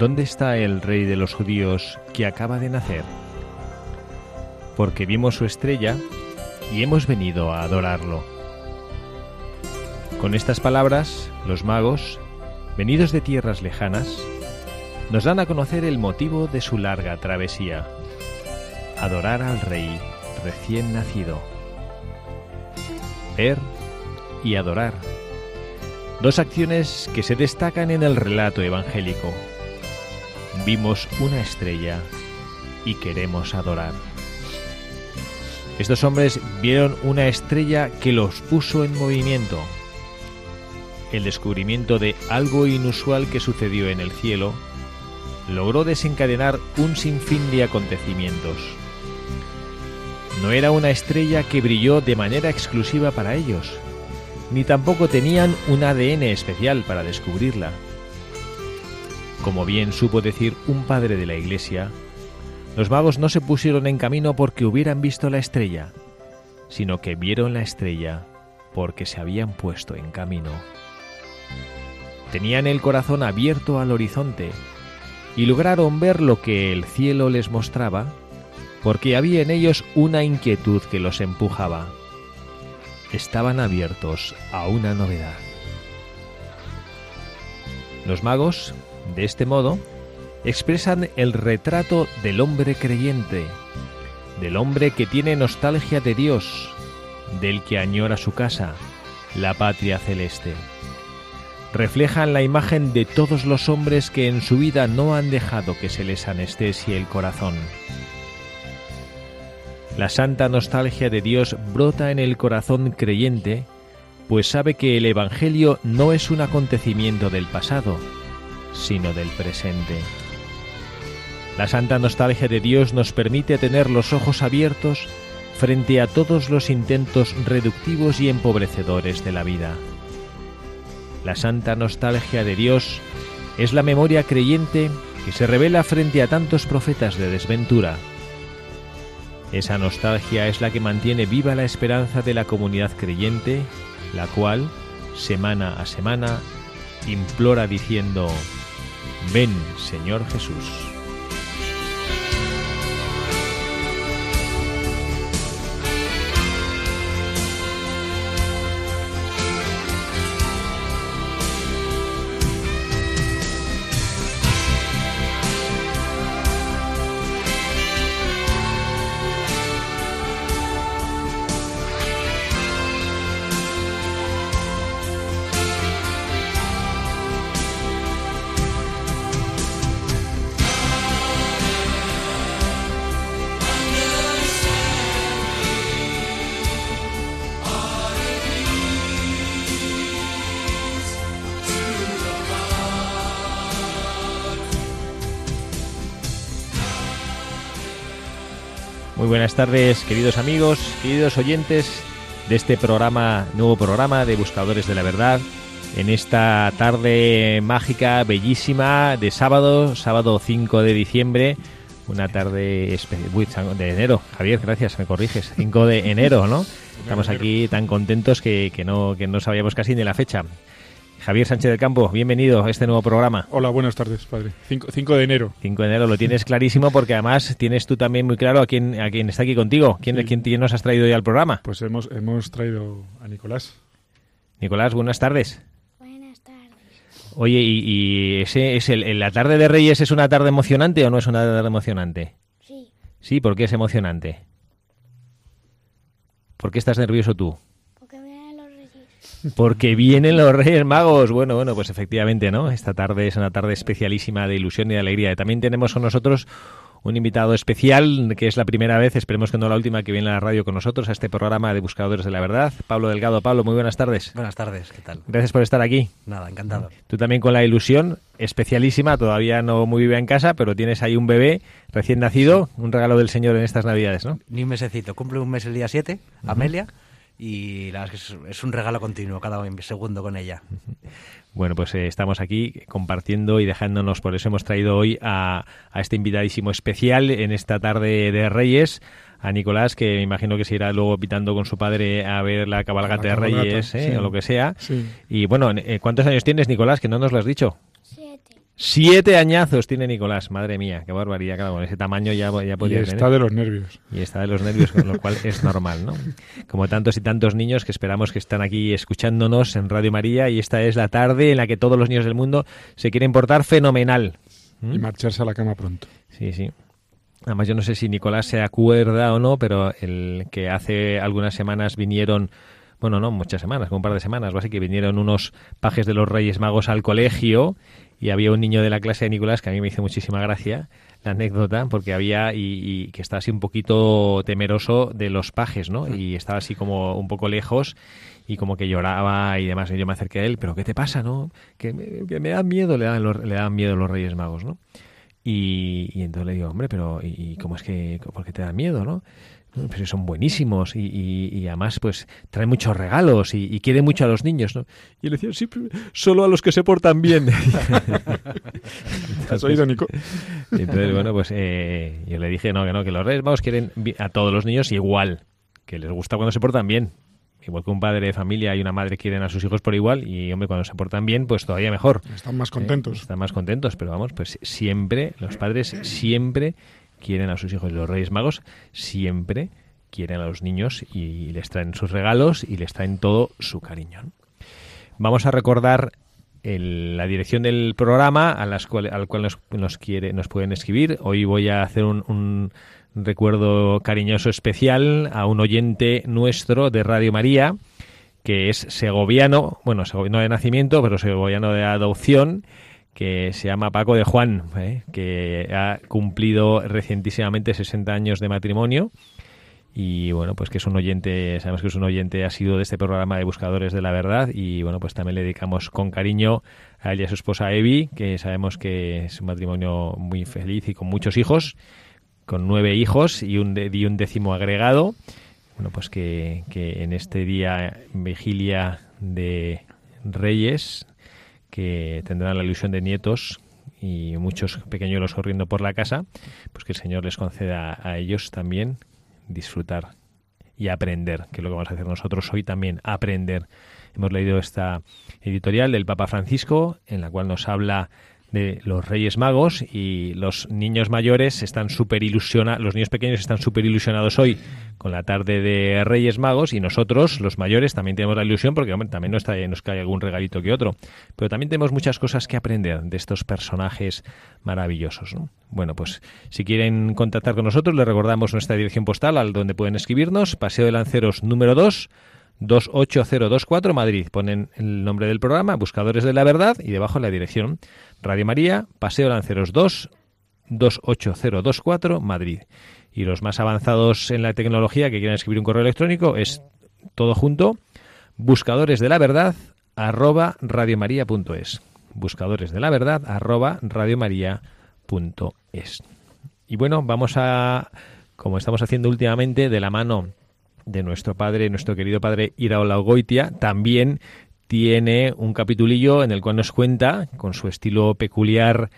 ¿Dónde está el rey de los judíos que acaba de nacer? Porque vimos su estrella y hemos venido a adorarlo. Con estas palabras, los magos, venidos de tierras lejanas, nos dan a conocer el motivo de su larga travesía, adorar al rey recién nacido. Ver y adorar. Dos acciones que se destacan en el relato evangélico vimos una estrella y queremos adorar. Estos hombres vieron una estrella que los puso en movimiento. El descubrimiento de algo inusual que sucedió en el cielo logró desencadenar un sinfín de acontecimientos. No era una estrella que brilló de manera exclusiva para ellos, ni tampoco tenían un ADN especial para descubrirla. Como bien supo decir un padre de la iglesia, los magos no se pusieron en camino porque hubieran visto la estrella, sino que vieron la estrella porque se habían puesto en camino. Tenían el corazón abierto al horizonte y lograron ver lo que el cielo les mostraba porque había en ellos una inquietud que los empujaba. Estaban abiertos a una novedad. Los magos de este modo, expresan el retrato del hombre creyente, del hombre que tiene nostalgia de Dios, del que añora su casa, la patria celeste. Reflejan la imagen de todos los hombres que en su vida no han dejado que se les anestesie el corazón. La santa nostalgia de Dios brota en el corazón creyente, pues sabe que el Evangelio no es un acontecimiento del pasado, sino del presente. La santa nostalgia de Dios nos permite tener los ojos abiertos frente a todos los intentos reductivos y empobrecedores de la vida. La santa nostalgia de Dios es la memoria creyente que se revela frente a tantos profetas de desventura. Esa nostalgia es la que mantiene viva la esperanza de la comunidad creyente, la cual, semana a semana, implora diciendo, Ven, Señor Jesús. Tardes, queridos amigos, queridos oyentes de este programa, nuevo programa de Buscadores de la Verdad. En esta tarde mágica, bellísima, de sábado, sábado 5 de diciembre, una tarde de enero. Javier, gracias, me corriges. 5 de enero, ¿no? Estamos aquí tan contentos que, que, no, que no sabíamos casi ni la fecha. Javier Sánchez del Campo, bienvenido a este nuevo programa. Hola, buenas tardes, padre. 5 de enero. 5 de enero, lo tienes clarísimo porque además tienes tú también muy claro a quién, a quién está aquí contigo. ¿Quién, sí. quién, quién nos has traído hoy al programa? Pues hemos, hemos traído a Nicolás. Nicolás, buenas tardes. Buenas tardes. Oye, ¿y, y ese es el, la tarde de Reyes es una tarde emocionante o no es una tarde emocionante? Sí, Sí, ¿por qué es emocionante? ¿Por qué estás nervioso tú? porque vienen los reyes. Porque vienen los Reyes Magos. Bueno, bueno, pues efectivamente, ¿no? Esta tarde es una tarde especialísima de ilusión y de alegría. También tenemos con nosotros un invitado especial, que es la primera vez, esperemos que no la última, que viene a la radio con nosotros a este programa de Buscadores de la Verdad. Pablo Delgado. Pablo, muy buenas tardes. Buenas tardes, ¿qué tal? Gracias por estar aquí. Nada, encantado. Tú también con la ilusión especialísima, todavía no muy viva en casa, pero tienes ahí un bebé recién nacido, un regalo del Señor en estas Navidades, ¿no? Ni un mesecito, cumple un mes el día 7, Amelia, y la verdad es que es, un regalo continuo cada segundo con ella. Bueno, pues eh, estamos aquí compartiendo y dejándonos, por eso hemos traído hoy a, a este invitadísimo especial en esta tarde de Reyes, a Nicolás, que me imagino que se irá luego pitando con su padre a ver la cabalgata La de Reyes ¿eh? sí. o lo que sea. Sí. Y bueno, eh, ¿cuántos años tienes, Nicolás? Que no nos lo has dicho. Siete. Añazos tiene Nicolás, madre mía, qué barbaridad, claro, con ese tamaño ya, ya Y podía está tener. de los nervios. Y está de los nervios, con lo cual es normal, ¿no? Como tantos y tantos niños que esperamos que están aquí escuchándonos en Radio María y esta es la tarde en la que todos los niños del mundo se quieren portar fenomenal. ¿Mm? Y marcharse a la cama pronto. Sí, sí. Además, yo no sé si Nicolás se acuerda o no, pero el que hace algunas semanas vinieron, bueno, no, muchas semanas, como un par de semanas, o así, que vinieron unos pajes de los Reyes Magos al colegio y había un niño de la clase de Nicolás que a mí me hizo muchísima gracia la anécdota, porque había y, y que estaba así un poquito temeroso de los pajes, ¿no? Y estaba así como un poco lejos y como que lloraba y demás. Y yo me acerqué a él, pero ¿qué te pasa, no? Que me, que me dan miedo, le dan, los, le dan miedo los Reyes Magos, ¿no? Y, y entonces le digo, hombre, pero ¿y y cómo es que, por qué te da miedo, no? No, son buenísimos y, y- y además pues traen muchos regalos y, y quieren mucho a los niños, ¿no? Y él decía, sí, solo a los que se portan bien. ¿Has oído, Nico? Y entonces, bueno, pues eh, yo le dije, no, que no, que los Reyes Magos quieren a todos los niños igual, que les gusta cuando se portan bien. Igual que un padre de familia y una madre quieren a sus hijos por igual y, hombre, cuando se portan bien, pues todavía mejor. Están más ¿eh? contentos. Están más contentos, pero vamos, pues siempre, los padres siempre quieren a sus hijos. Los Reyes Magos siempre quieren a los niños y les traen sus regalos y les traen todo su cariño. Vamos a recordar el- la dirección del programa a las cual, al cual nos, nos quiere, nos pueden escribir. Hoy voy a hacer un, un recuerdo cariñoso especial a un oyente nuestro de Radio María, que es segoviano, bueno, no de nacimiento, pero segoviano de adopción, que se llama Paco de Juan, ¿eh? que ha cumplido recientísimamente 60 años de matrimonio y bueno, pues que es un oyente, sabemos que es un oyente, ha sido de este programa de Buscadores de la Verdad y bueno, pues también le dedicamos con cariño a él y a su esposa Evi, que sabemos que es un matrimonio muy feliz y con muchos hijos, con nueve hijos y un, y un décimo agregado. Bueno, pues que en este día, vigilia de Reyes, que tendrán la ilusión de nietos y muchos pequeñuelos corriendo por la casa, pues que el Señor les conceda a ellos también disfrutar y aprender, que es lo que vamos a hacer nosotros hoy también, aprender. Hemos leído esta editorial del Papa Francisco, en la cual nos habla de los Reyes Magos y los niños mayores están súper ilusionados, los niños pequeños están súper ilusionados hoy con la tarde de Reyes Magos y nosotros, los mayores, también tenemos la ilusión porque también nos, trae- nos cae algún regalito que otro, pero también tenemos muchas cosas que aprender de estos personajes maravillosos. ¿no? Bueno, pues si quieren contactar con nosotros, les recordamos nuestra dirección postal al donde pueden escribirnos, Paseo de Lanceros número 2, 28024 Madrid. Ponen el nombre del programa, Buscadores de la Verdad, y debajo la dirección Radio María, Paseo Lanceros 2, 28024 Madrid. Y los más avanzados en la tecnología que quieran escribir un correo electrónico es todo junto, buscadores de la verdad arroba radiomaria.es. Buscadores de la verdad arroba radiomaria.es. Y bueno, vamos a, como estamos haciendo últimamente, de la mano de nuestro padre, nuestro querido padre Iraola Goitia, también tiene un capitulillo en el cual nos cuenta, con su estilo peculiar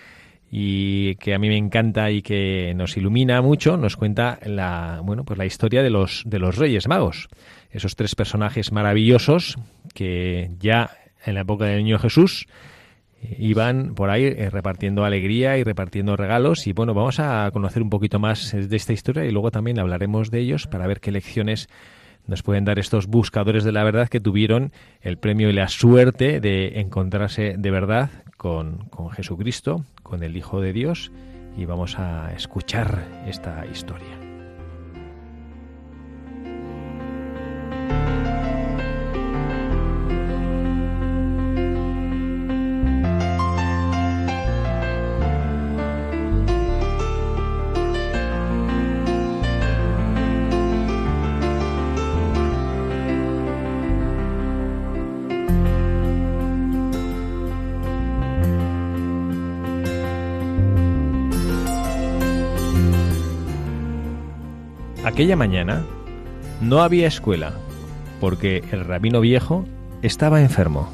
y que a mí me encanta y que nos ilumina mucho, nos cuenta la, bueno, pues la historia de los, de los Reyes Magos. Esos tres personajes maravillosos que ya en la época del niño Jesús iban por ahí eh, repartiendo alegría y repartiendo regalos y bueno, vamos a conocer un poquito más eh, de esta historia y luego también hablaremos de ellos para ver qué lecciones nos pueden dar estos buscadores de la verdad que tuvieron el premio y la suerte de encontrarse de verdad con, con Jesucristo, con el Hijo de Dios, y vamos a escuchar esta historia. Aquella mañana no había escuela, porque el rabino viejo estaba enfermo.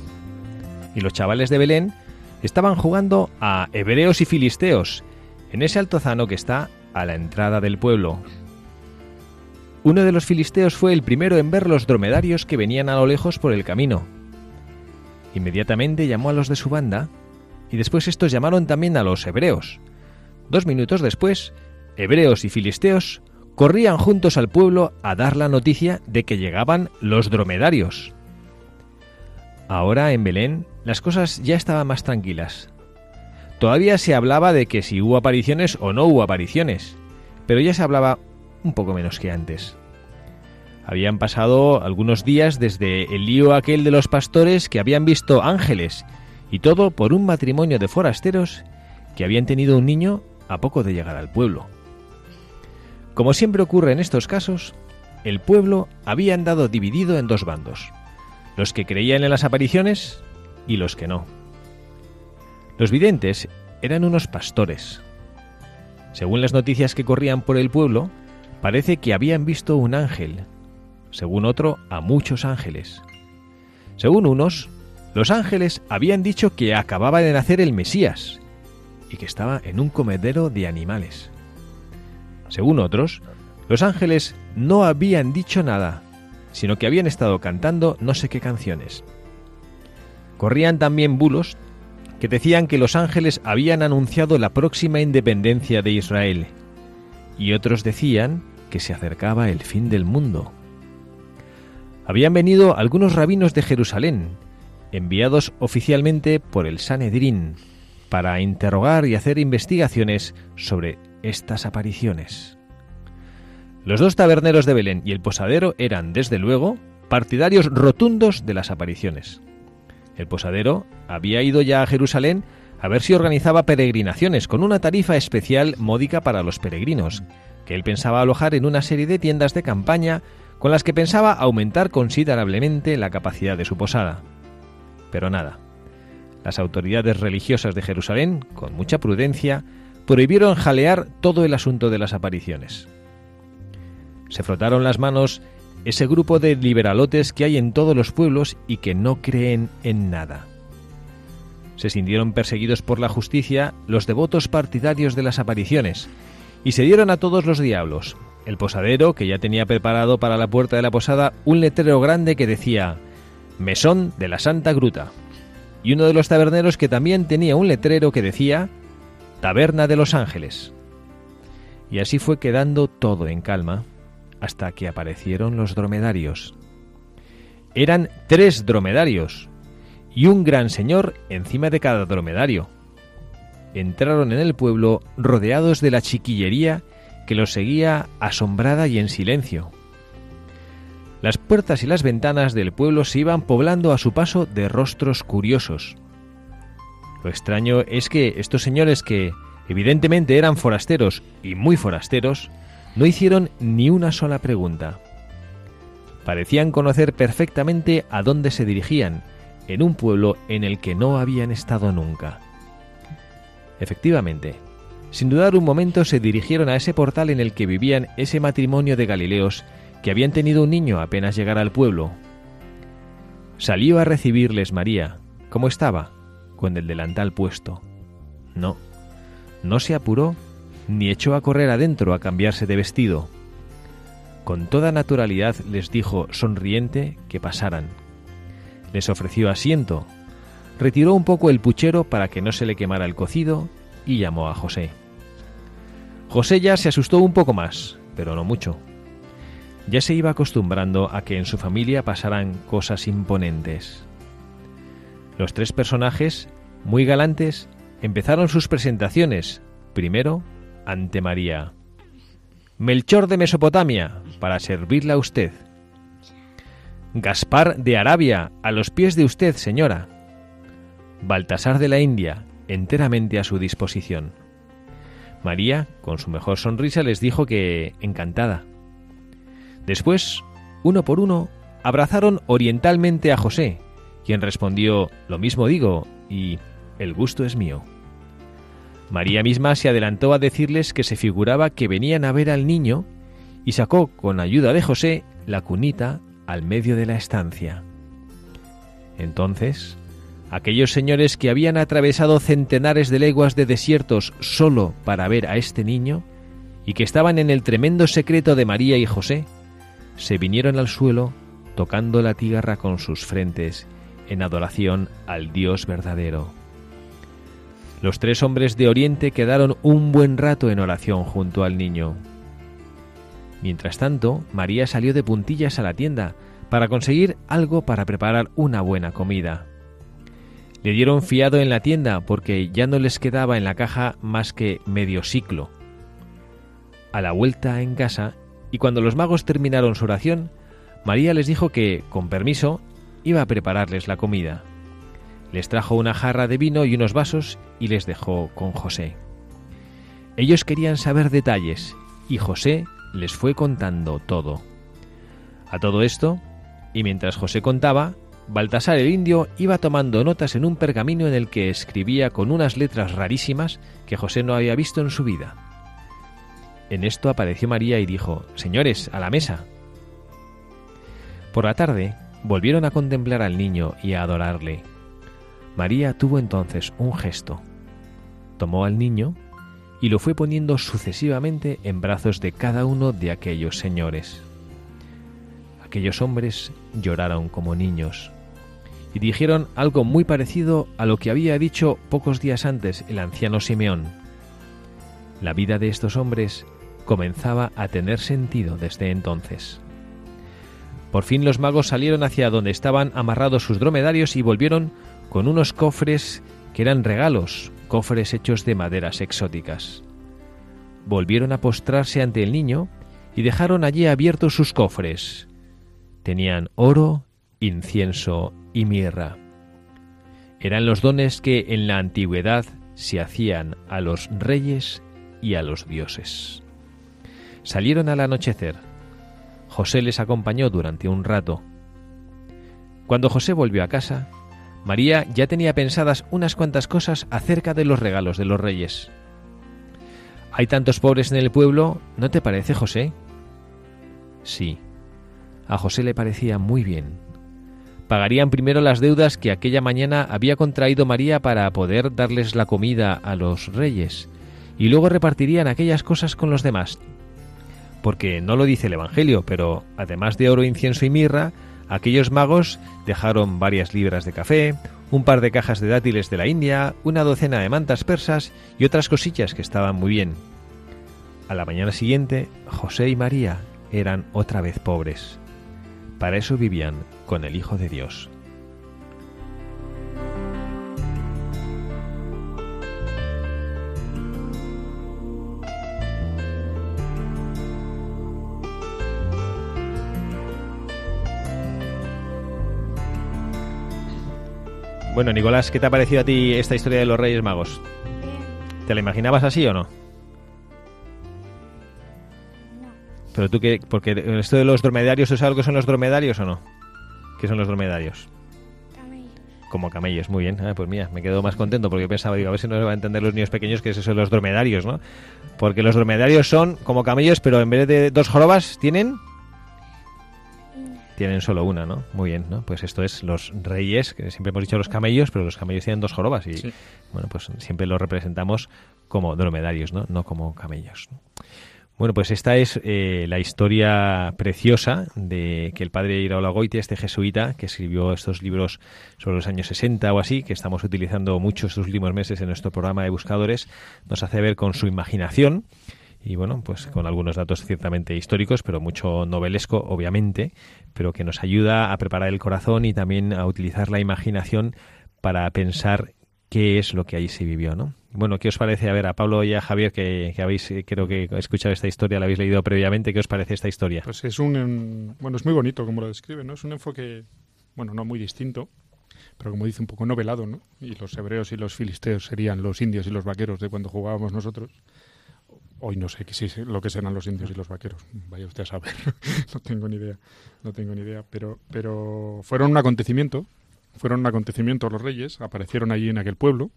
Y los chavales de Belén estaban jugando a hebreos y filisteos en ese altozano que está a la entrada del pueblo. Uno de los filisteos fue el primero en ver los dromedarios que venían a lo lejos por el camino. Inmediatamente llamó a los de su banda y después estos llamaron también a los hebreos. Dos minutos después, hebreos y filisteos corrían juntos al pueblo a dar la noticia de que llegaban los dromedarios. Ahora en Belén las cosas ya estaban más tranquilas. Todavía se hablaba de que si hubo apariciones o no hubo apariciones, pero ya se hablaba un poco menos que antes. Habían pasado algunos días desde el lío aquel de los pastores que habían visto ángeles, y todo por un matrimonio de forasteros que habían tenido un niño a poco de llegar al pueblo. Como siempre ocurre en estos casos, el pueblo había andado dividido en dos bandos, los que creían en las apariciones y los que no. Los videntes eran unos pastores. Según las noticias que corrían por el pueblo, parece que habían visto un ángel, según otro a muchos ángeles. Según unos, los ángeles habían dicho que acababa de nacer el Mesías y que estaba en un comedero de animales. Según otros, los ángeles no habían dicho nada, sino que habían estado cantando no sé qué canciones. Corrían también bulos que decían que los ángeles habían anunciado la próxima independencia de Israel, y otros decían que se acercaba el fin del mundo. Habían venido algunos rabinos de Jerusalén, enviados oficialmente por el Sanedrín, para interrogar y hacer investigaciones sobre estas apariciones. Los dos taberneros de Belén y el posadero eran, desde luego, partidarios rotundos de las apariciones. El posadero había ido ya a Jerusalén a ver si organizaba peregrinaciones con una tarifa especial módica para los peregrinos, que él pensaba alojar en una serie de tiendas de campaña con las que pensaba aumentar considerablemente la capacidad de su posada. Pero nada. Las autoridades religiosas de Jerusalén, con mucha prudencia, prohibieron jalear todo el asunto de las apariciones. Se frotaron las manos ese grupo de liberalotes que hay en todos los pueblos y que no creen en nada. Se sintieron perseguidos por la justicia los devotos partidarios de las apariciones y se dieron a todos los diablos. El posadero, que ya tenía preparado para la puerta de la posada un letrero grande que decía Mesón de la Santa Gruta, y uno de los taberneros que también tenía un letrero que decía Taberna de los Ángeles. Y así fue quedando todo en calma hasta que aparecieron los dromedarios. Eran tres dromedarios y un gran señor encima de cada dromedario. Entraron en el pueblo rodeados de la chiquillería que los seguía asombrada y en silencio. Las puertas y las ventanas del pueblo se iban poblando a su paso de rostros curiosos, lo extraño es que estos señores que evidentemente eran forasteros y muy forasteros, no hicieron ni una sola pregunta. Parecían conocer perfectamente a dónde se dirigían, en un pueblo en el que no habían estado nunca. Efectivamente, sin dudar un momento se dirigieron a ese portal en el que vivían ese matrimonio de Galileos que habían tenido un niño apenas llegar al pueblo. Salió a recibirles María. ¿Cómo estaba? Con el delantal puesto. No, no se apuró ni echó a correr adentro a cambiarse de vestido. Con toda naturalidad les dijo, sonriente, que pasaran. Les ofreció asiento, retiró un poco el puchero para que no se le quemara el cocido y llamó a José. José ya se asustó un poco más, pero no mucho. ya se iba acostumbrando a que en su familia pasaran cosas imponentes. Los tres personajes, muy galantes, empezaron sus presentaciones, primero ante María. Melchor de Mesopotamia, para servirla a usted. Gaspar de Arabia, a los pies de usted, señora. Baltasar de la India, enteramente a su disposición. María, con su mejor sonrisa, les dijo que encantada. Después, uno por uno, abrazaron orientalmente a José, quien respondió Lo mismo digo, y el gusto es mío. María misma se adelantó a decirles que se figuraba que venían a ver al niño y sacó, con ayuda de José, la cunita al medio de la estancia. Entonces, aquellos señores que habían atravesado centenares de leguas de desiertos solo para ver a este niño, y que estaban en el tremendo secreto de María y José, se vinieron al suelo tocando la tierra con sus frentes en adoración al Dios verdadero. Los tres hombres de Oriente quedaron un buen rato en oración junto al niño. Mientras tanto, María salió de puntillas a la tienda para conseguir algo para preparar una buena comida. Le dieron fiado en la tienda porque ya no les quedaba en la caja más que medio ciclo. A la vuelta en casa, y cuando los magos terminaron su oración, María les dijo que, con permiso, iba a prepararles la comida. Les trajo una jarra de vino y unos vasos y les dejó con José. Ellos querían saber detalles y José les fue contando todo. A todo esto, y mientras José contaba, Baltasar el indio iba tomando notas en un pergamino en el que escribía con unas letras rarísimas que José no había visto en su vida. En esto apareció María y dijo, Señores, a la mesa. Por la tarde volvieron a contemplar al niño y a adorarle. María tuvo entonces un gesto. Tomó al niño y lo fue poniendo sucesivamente en brazos de cada uno de aquellos señores. Aquellos hombres lloraron como niños y dijeron algo muy parecido a lo que había dicho pocos días antes el anciano Simeón. La vida de estos hombres comenzaba a tener sentido desde entonces. Por fin los magos salieron hacia donde estaban amarrados sus dromedarios y volvieron con unos cofres que eran regalos, cofres hechos de maderas exóticas. Volvieron a postrarse ante el niño y dejaron allí abiertos sus cofres. Tenían oro, incienso y mirra. Eran los dones que en la antigüedad se hacían a los reyes y a los dioses. Salieron al anochecer. José les acompañó durante un rato. Cuando José volvió a casa, María ya tenía pensadas unas cuantas cosas acerca de los regalos de los reyes. Hay tantos pobres en el pueblo, ¿no te parece, José? Sí. A José le parecía muy bien. Pagarían primero las deudas que aquella mañana había contraído María para poder darles la comida a los reyes, y luego repartirían aquellas cosas con los demás. Porque no lo dice el Evangelio, pero además de oro, incienso y mirra, Aquellos magos dejaron varias libras de café, un par de cajas de dátiles de la India, una docena de mantas persas y otras cosillas que estaban muy bien. A la mañana siguiente, José y María eran otra vez pobres. Para eso vivían con el Hijo de Dios. Bueno, Nicolás, ¿qué te ha parecido a ti esta historia de los Reyes Magos? ¿Te la imaginabas así o no? Pero tú qué, porque esto de los dromedarios, ¿es algo que son los dromedarios o no? ¿Qué son los dromedarios? Camellos. Como camellos, muy bien. Ah, pues mira, me quedo más contento porque pensaba, digo, a ver si no se van a entender los niños pequeños que es eso de los dromedarios, ¿no? Porque los dromedarios son como camellos, pero en vez de dos jorobas, ¿tienen? Tienen solo una, ¿no? Muy bien, ¿no? Pues esto es los reyes, que siempre hemos dicho los camellos, pero los camellos tienen dos jorobas y, Sí. bueno, pues siempre los representamos como dromedarios, ¿no? No como camellos. ¿no? Bueno, pues esta es eh, la historia preciosa de que el padre Iraola Goite, este jesuita, que escribió estos libros sobre los años 60 o así, que estamos utilizando mucho estos últimos meses en nuestro programa de buscadores, nos hace ver con su imaginación y bueno, pues con algunos datos ciertamente históricos, pero mucho novelesco, obviamente, pero que nos ayuda a preparar el corazón y también a utilizar la imaginación para pensar qué es lo que allí se vivió, ¿no? Bueno, ¿qué os parece? A ver, a Pablo y a Javier, que, que habéis, eh, creo que escuchado esta historia, la habéis leído previamente, ¿qué os parece esta historia? Pues es un, bueno, es muy bonito como lo describe, ¿no? Es un enfoque, bueno, no muy distinto, pero como dice un poco novelado, ¿no? Y los hebreos y los filisteos serían los indios y los vaqueros de cuando jugábamos nosotros. Hoy no sé sí, sé lo que serán los indios y los vaqueros. Vaya usted a saber. no tengo ni idea. No tengo ni idea. Pero, pero fueron un acontecimiento. Fueron un acontecimiento los reyes. Aparecieron allí en aquel pueblo.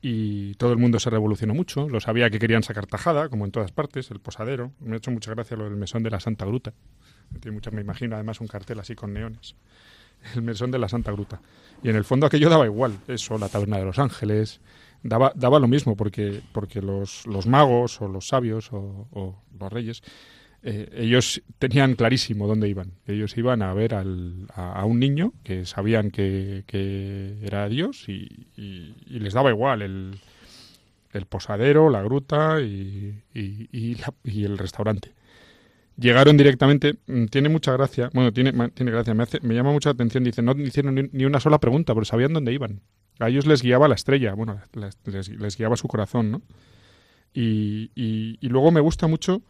Y todo el mundo se revolucionó mucho. Lo sabía que querían sacar tajada, como en todas partes. El posadero. Me ha hecho mucha gracia lo del mesón de la Santa Gruta. Tiene me imagino además un cartel así con neones. El mesón de la Santa Gruta. Y en el fondo aquello daba igual. Eso, la taberna de los ángeles, daba, daba lo mismo porque, porque los, los magos o los sabios o, los reyes, eh, ellos tenían clarísimo dónde iban. Ellos iban a ver al, a, a un niño que sabían que, que era Dios y, les daba igual el, el posadero, la gruta y, y- la- y el restaurante. Llegaron directamente, mm, tiene mucha gracia, bueno, tiene, tiene gracia, me, hace, me llama mucha atención, dice, no hicieron ni, una sola pregunta, pero sabían dónde iban. A ellos les guiaba la estrella, bueno, les, les guiaba su corazón, ¿no? Y, y- y luego me gusta mucho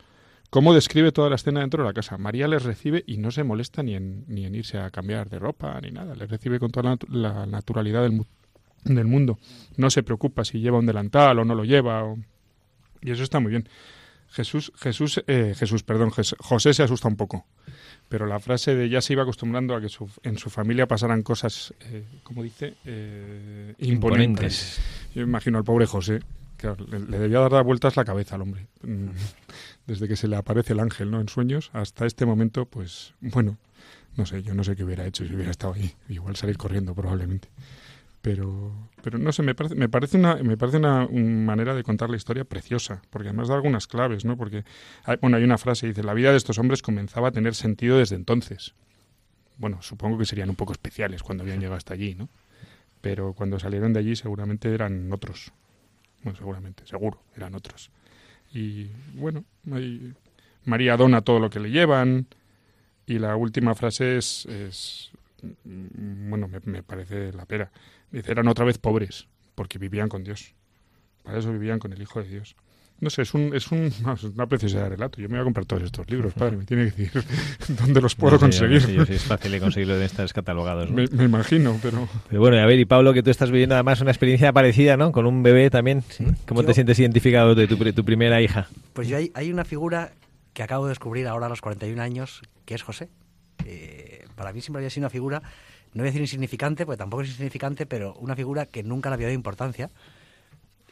cómo describe toda la escena dentro de la casa. María les recibe y no se molesta ni en, ni en irse a cambiar de ropa ni nada. Les recibe con toda la, la naturalidad del, del mundo. No se preocupa si lleva un delantal o no lo lleva. Y eso está muy bien. Jesús, Jesús, eh, Jesús, perdón, José se asusta un poco. Pero la frase de ya se iba acostumbrando a que su- en su familia pasaran cosas, eh, como dice, eh, imponentes. Yo imagino al pobre José, que le, le debía dar vueltas la cabeza al hombre. Mm, Desde que se le aparece el ángel, ¿no? En sueños, hasta este momento, pues, bueno, no sé, yo no sé qué hubiera hecho si hubiera estado ahí. Igual salir corriendo, probablemente. Pero, pero no sé, me parece, me parece una, me parece una, un manera de contar la historia preciosa, porque además da algunas claves, ¿no? Porque, hay, bueno, hay una frase, dice, la vida de estos hombres comenzaba a tener sentido desde entonces. Bueno, supongo que serían un poco especiales cuando habían llegado hasta allí, ¿no? Pero cuando salieron de allí seguramente eran otros. Bueno, seguramente, seguro, eran otros. Y bueno, María dona todo lo que le llevan. Y la última frase es, es mm, bueno, me, me parece la pera. Dice, eran otra vez pobres, porque vivían con Dios. Para eso vivían con el Hijo de Dios. No sé, es, un, es, un, es una preciosidad de relato. Yo me voy a comprar todos estos libros, padre. Me tiene que decir dónde los puedo No sé, yo no conseguir. sé yo si es fácil de conseguirlo en estos catalogados. ¿no? me, me imagino, pero... Pero bueno, a ver, y Pablo, que tú estás viviendo además una experiencia parecida, ¿no? Con un bebé también. ¿Cómo te sientes identificado de tu, tu primera hija? Pues yo hay, hay una figura que acabo de descubrir ahora a los 41 años, que es José. Eh, para mí siempre había sido una figura, no voy a decir insignificante, porque tampoco es insignificante, pero una figura que nunca le había dado importancia.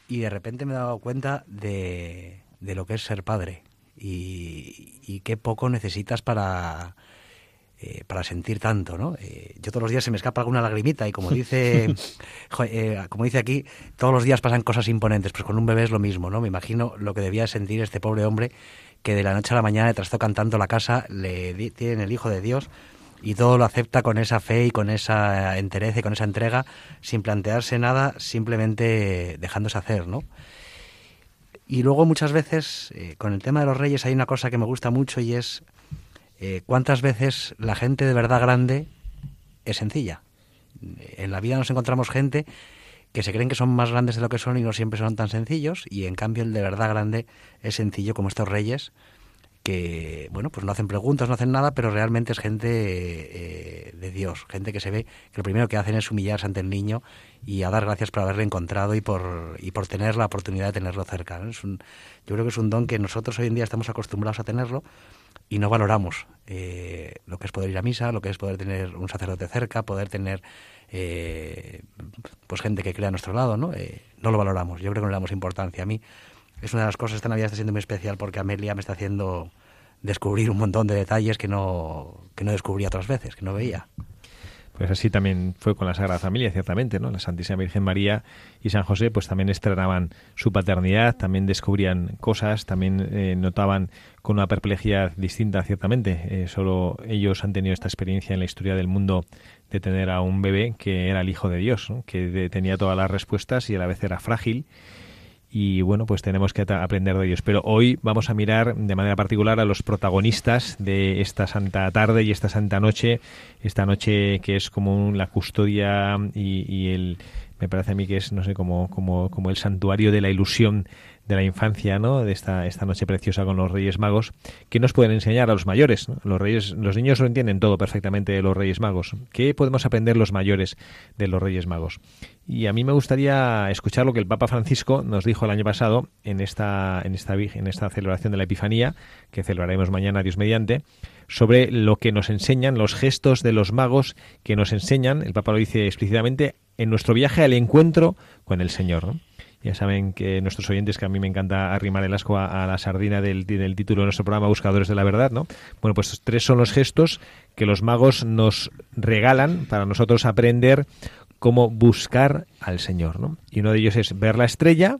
Y de repente me he dado cuenta de, de lo que es ser padre y, y qué poco necesitas para, eh, para sentir tanto, ¿no? Eh, yo todos los días se me escapa alguna lagrimita y como dice, jo- eh, como dice aquí, todos los días pasan cosas imponentes. Pues con un bebé es lo mismo, ¿no? Me imagino lo que debía sentir este pobre hombre que de la noche a la mañana le trastó cantando la casa, le di- tiene el hijo de Dios y todo lo acepta con esa fe y con esa entereza y con esa entrega, sin plantearse nada, simplemente dejándose hacer, ¿no? Y luego muchas veces, eh, con el tema de los reyes, hay una cosa que me gusta mucho y es eh, cuántas veces la gente de verdad grande es sencilla. En la vida nos encontramos gente que se creen que son más grandes de lo que son y no siempre son tan sencillos y en cambio el de verdad grande es sencillo como estos reyes que, bueno, pues no hacen preguntas, no hacen nada, pero realmente es gente eh, de Dios, gente que se ve que lo primero que hacen es humillarse ante el niño y a dar gracias por haberle encontrado y por, y por tener la oportunidad de tenerlo cerca. Es un, yo creo que es un don que nosotros hoy en día estamos acostumbrados a tenerlo y no valoramos eh, lo que es poder ir a misa, lo que es poder tener un sacerdote cerca, poder tener eh, pues gente que crea a nuestro lado, ¿no? Eh, no lo valoramos, yo creo que no le damos importancia. A mí es una de las cosas, esta Navidad está siendo muy especial porque Amelia me está haciendo descubrir un montón de detalles que no, que no descubría otras veces, que no veía. Pues así también fue con la Sagrada Familia, ciertamente, ¿no? La Santísima Virgen María y San José, pues también estrenaban su paternidad, también descubrían cosas, también eh, notaban con una perplejidad distinta, ciertamente. Eh, solo ellos han tenido esta experiencia en la historia del mundo de tener a un bebé que era el Hijo de Dios, que de- tenía todas las respuestas y a la vez era frágil y bueno, pues tenemos que aprender de ellos. Pero hoy vamos a mirar de manera particular a los protagonistas de esta santa tarde y esta santa noche, esta noche que es como la custodia y, y el me parece a mí que es no sé como como como el santuario de la ilusión de la infancia, ¿no? De esta, esta noche preciosa con los Reyes Magos, que nos pueden enseñar a los mayores. ¿no? Los reyes, los niños lo entienden todo perfectamente de los Reyes Magos. ¿Qué podemos aprender los mayores de los Reyes Magos? Y a mí me gustaría escuchar lo que el Papa Francisco nos dijo el año pasado en esta, en esta, en esta celebración de la Epifanía, que celebraremos mañana, Dios mediante, sobre lo que nos enseñan, los gestos de los magos que nos enseñan, el Papa lo dice explícitamente, en nuestro viaje al encuentro con el Señor. Ya saben que nuestros oyentes, que a mí me encanta arrimar el asco a, la sardina del, del título de nuestro programa, Buscadores de la Verdad, ¿no? Bueno, pues tres son los gestos que los magos nos regalan para nosotros aprender cómo buscar al Señor, ¿no? Y uno de ellos es ver la estrella,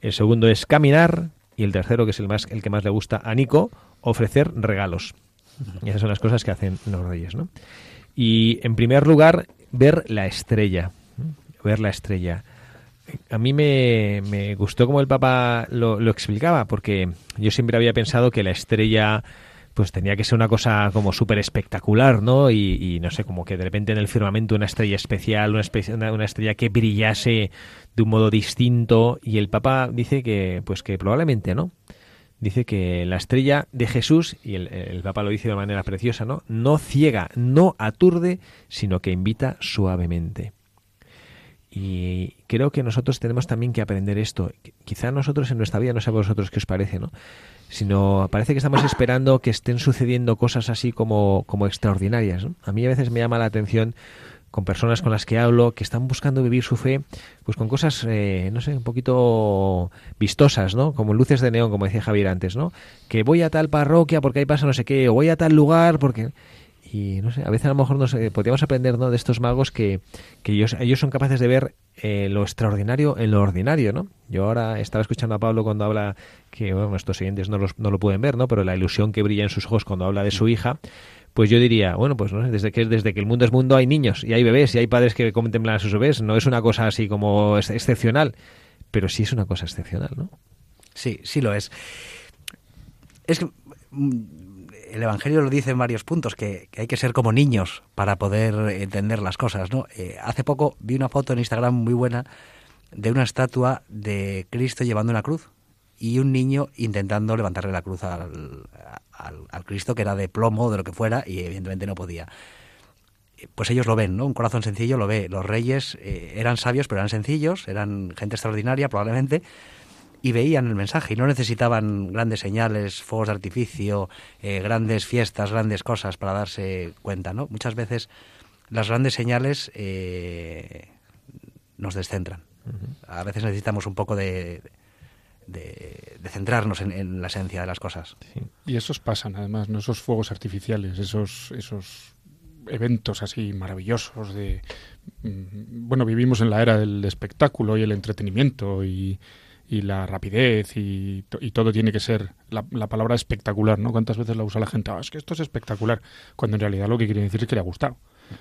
el segundo es caminar y el tercero, que es el, más, el que más le gusta a Nico, ofrecer regalos. Y esas son las cosas que hacen los reyes, ¿no? Y en primer lugar, ver la estrella. Ver la estrella. A mí me, me gustó como el Papa lo, lo explicaba, porque yo siempre había pensado que la estrella pues tenía que ser una cosa como súper espectacular, ¿no? Y, y no sé, como que de repente en el firmamento una estrella especial, una, una estrella que brillase de un modo distinto. Y el Papa dice que, pues que probablemente, ¿no? Dice que la estrella de Jesús, y el, el Papa lo dice de manera preciosa, ¿no? No ciega, no aturde, sino que invita suavemente. Y creo que nosotros tenemos también que aprender esto. Qu- Quizá nosotros en nuestra vida, no sé a vosotros qué os parece, ¿no? Sino parece que estamos esperando que estén sucediendo cosas así como, como extraordinarias. ¿no? A mí a veces me llama la atención con personas con las que hablo que están buscando vivir su fe pues con cosas eh, no sé un poquito vistosas no como luces de neón como decía Javier antes no que voy a tal parroquia porque ahí pasa no sé qué o voy a tal lugar porque y no sé, a veces a lo mejor nos eh, podríamos aprender ¿no? de estos magos que, que ellos, ellos son capaces de ver eh, lo extraordinario en lo ordinario, ¿no? Yo ahora estaba escuchando a Pablo cuando habla, que bueno, nuestros siguientes no, los- no lo pueden ver, ¿no? Pero la ilusión que brilla en sus ojos cuando habla de su hija, pues yo diría, bueno, pues desde que, desde que el mundo es mundo hay niños y hay bebés y hay padres que contemplan a sus bebés, no es una cosa así como ex- excepcional, pero sí es una cosa excepcional, ¿no? Sí, sí lo es. Es que mm, el Evangelio lo dice en varios puntos, que, hay que ser como niños para poder entender las cosas, ¿no? Eh, hace poco vi una foto en Instagram muy buena de una estatua de Cristo llevando una cruz y un niño intentando levantarle la cruz al, al, Cristo que era de plomo o de lo que fuera y evidentemente no podía. Pues ellos lo ven, ¿no? Un corazón sencillo lo ve. Los reyes eh, eran sabios, pero eran sencillos, eran gente extraordinaria probablemente, y veían el mensaje y no necesitaban grandes señales, fuegos de artificio, eh, grandes fiestas, grandes cosas para darse cuenta, ¿no? Muchas veces las grandes señales eh, nos descentran. A veces necesitamos un poco de, de, de centrarnos en, en la esencia de las cosas. Y esos pasan, además, ¿no? esos fuegos artificiales, esos, esos eventos así maravillosos de... mm, Bueno, vivimos en la era del espectáculo y el entretenimiento y, y la rapidez y, y todo tiene que ser la, la palabra espectacular, ¿no? ¿Cuántas veces la usa la gente? "Ah, es que esto es espectacular, cuando en realidad lo que quiere decir es que le ha gustado.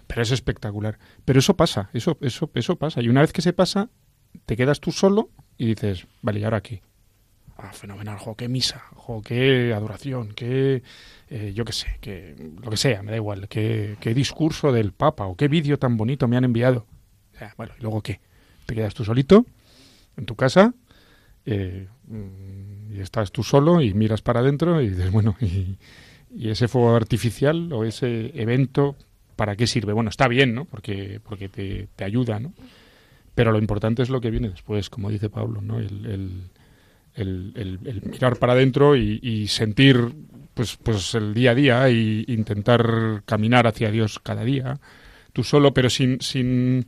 Pero es espectacular. Pero eso pasa, eso, eso, eso pasa. Y una vez que se pasa, te quedas tú solo y dices, vale, ¿y ahora qué? Ah, fenomenal, jo, qué misa, jo, qué adoración, qué, eh, yo qué sé, que, lo que sea, me da igual, qué, qué discurso del Papa o qué vídeo tan bonito me han enviado. O sea, bueno, ¿y luego qué? Te quedas tú solito en tu casa eh, mm, y estás tú solo y miras para adentro y dices, bueno, y, ese fuego artificial o ese evento, ¿para qué sirve? Bueno, está bien, ¿no? Porque, porque te, te ayuda, ¿no? Pero lo importante es lo que viene después, como dice Pablo, ¿no? El- el mirar para adentro y, y sentir pues, pues el día a día y intentar caminar hacia Dios cada día, tú solo, pero sin, sin,